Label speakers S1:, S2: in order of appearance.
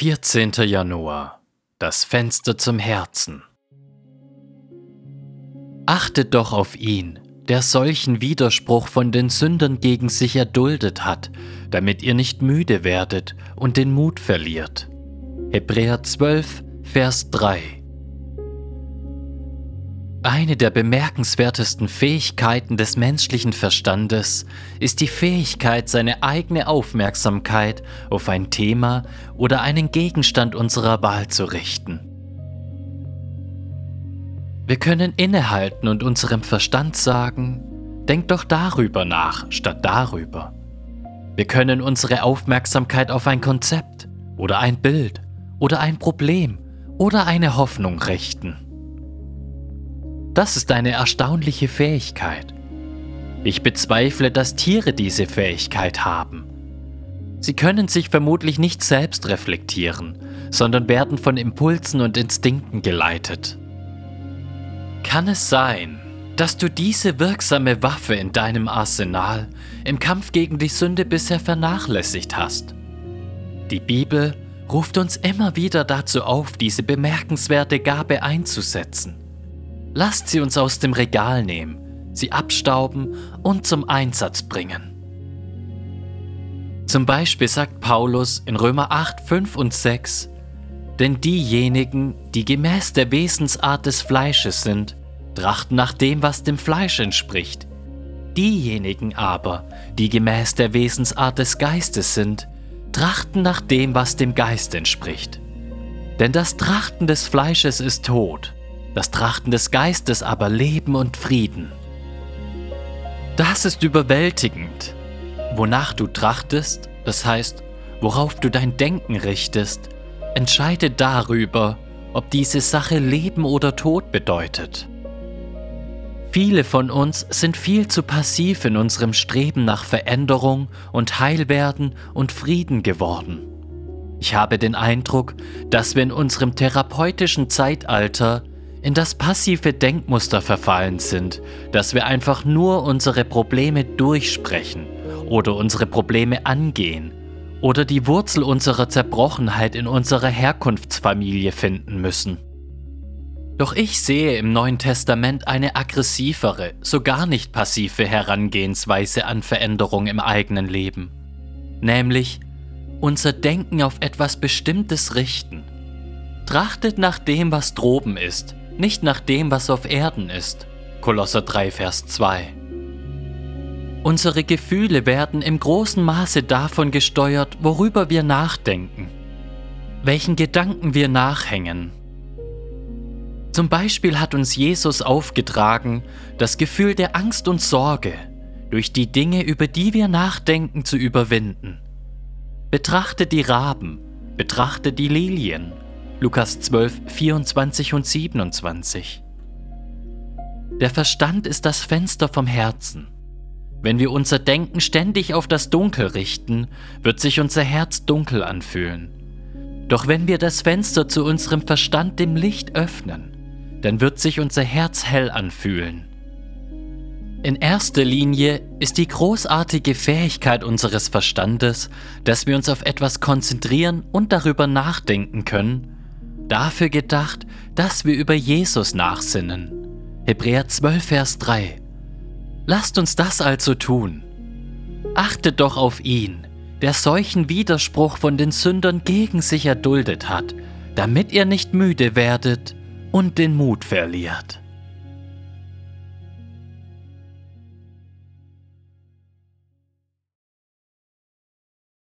S1: 14. Januar Das Fenster zum Herzen Achtet doch auf ihn, der solchen Widerspruch von den Sündern gegen sich erduldet hat, damit ihr nicht müde werdet und den Mut verliert. Hebräer 12, Vers 3 eine der bemerkenswertesten Fähigkeiten des menschlichen Verstandes ist die Fähigkeit, seine eigene Aufmerksamkeit auf ein Thema oder einen Gegenstand unserer Wahl zu richten. Wir können innehalten und unserem Verstand sagen, denk doch darüber nach statt darüber. Wir können unsere Aufmerksamkeit auf ein Konzept oder ein Bild oder ein Problem oder eine Hoffnung richten. Das ist eine erstaunliche Fähigkeit. Ich bezweifle, dass Tiere diese Fähigkeit haben. Sie können sich vermutlich nicht selbst reflektieren, sondern werden von Impulsen und Instinkten geleitet. Kann es sein, dass du diese wirksame Waffe in deinem Arsenal im Kampf gegen die Sünde bisher vernachlässigt hast? Die Bibel ruft uns immer wieder dazu auf, diese bemerkenswerte Gabe einzusetzen. Lasst sie uns aus dem Regal nehmen, sie abstauben und zum Einsatz bringen. Zum Beispiel sagt Paulus in Römer 8, 5 und 6, denn diejenigen, die gemäß der Wesensart des Fleisches sind, trachten nach dem, was dem Fleisch entspricht. Diejenigen aber, die gemäß der Wesensart des Geistes sind, trachten nach dem, was dem Geist entspricht. Denn das Trachten des Fleisches ist Tod, das Trachten des Geistes aber Leben und Frieden. Das ist überwältigend. Wonach du trachtest, das heißt, worauf du dein Denken richtest, entscheidet darüber, ob diese Sache Leben oder Tod bedeutet. Viele von uns sind viel zu passiv in unserem Streben nach Veränderung und Heilwerden und Frieden geworden. Ich habe den Eindruck, dass wir in unserem therapeutischen Zeitalter in das passive Denkmuster verfallen sind, dass wir einfach nur unsere Probleme durchsprechen oder unsere Probleme angehen oder die Wurzel unserer Zerbrochenheit in unserer Herkunftsfamilie finden müssen. Doch ich sehe im Neuen Testament eine aggressivere, sogar nicht passive Herangehensweise an Veränderung im eigenen Leben, nämlich unser Denken auf etwas Bestimmtes richten. Trachtet nach dem, was droben ist, nicht nach dem, was auf Erden ist. Kolosser 3, Vers 2. Unsere Gefühle werden im großen Maße davon gesteuert, worüber wir nachdenken, welchen Gedanken wir nachhängen. Zum Beispiel hat uns Jesus aufgetragen, das Gefühl der Angst und Sorge durch die Dinge, über die wir nachdenken, zu überwinden. Betrachte die Raben, betrachte die Lilien, Lukas 12, 24 und 27. Der Verstand ist das Fenster vom Herzen. Wenn wir unser Denken ständig auf das Dunkel richten, wird sich unser Herz dunkel anfühlen. Doch wenn wir das Fenster zu unserem Verstand dem Licht öffnen, dann wird sich unser Herz hell anfühlen. In erster Linie ist die großartige Fähigkeit unseres Verstandes, dass wir uns auf etwas konzentrieren und darüber nachdenken können, dafür gedacht, dass wir über Jesus nachsinnen. Hebräer 12, Vers 3. Lasst uns das also tun. Achtet doch auf ihn, der solchen Widerspruch von den Sündern gegen sich erduldet hat, damit ihr nicht müde werdet und den Mut verliert.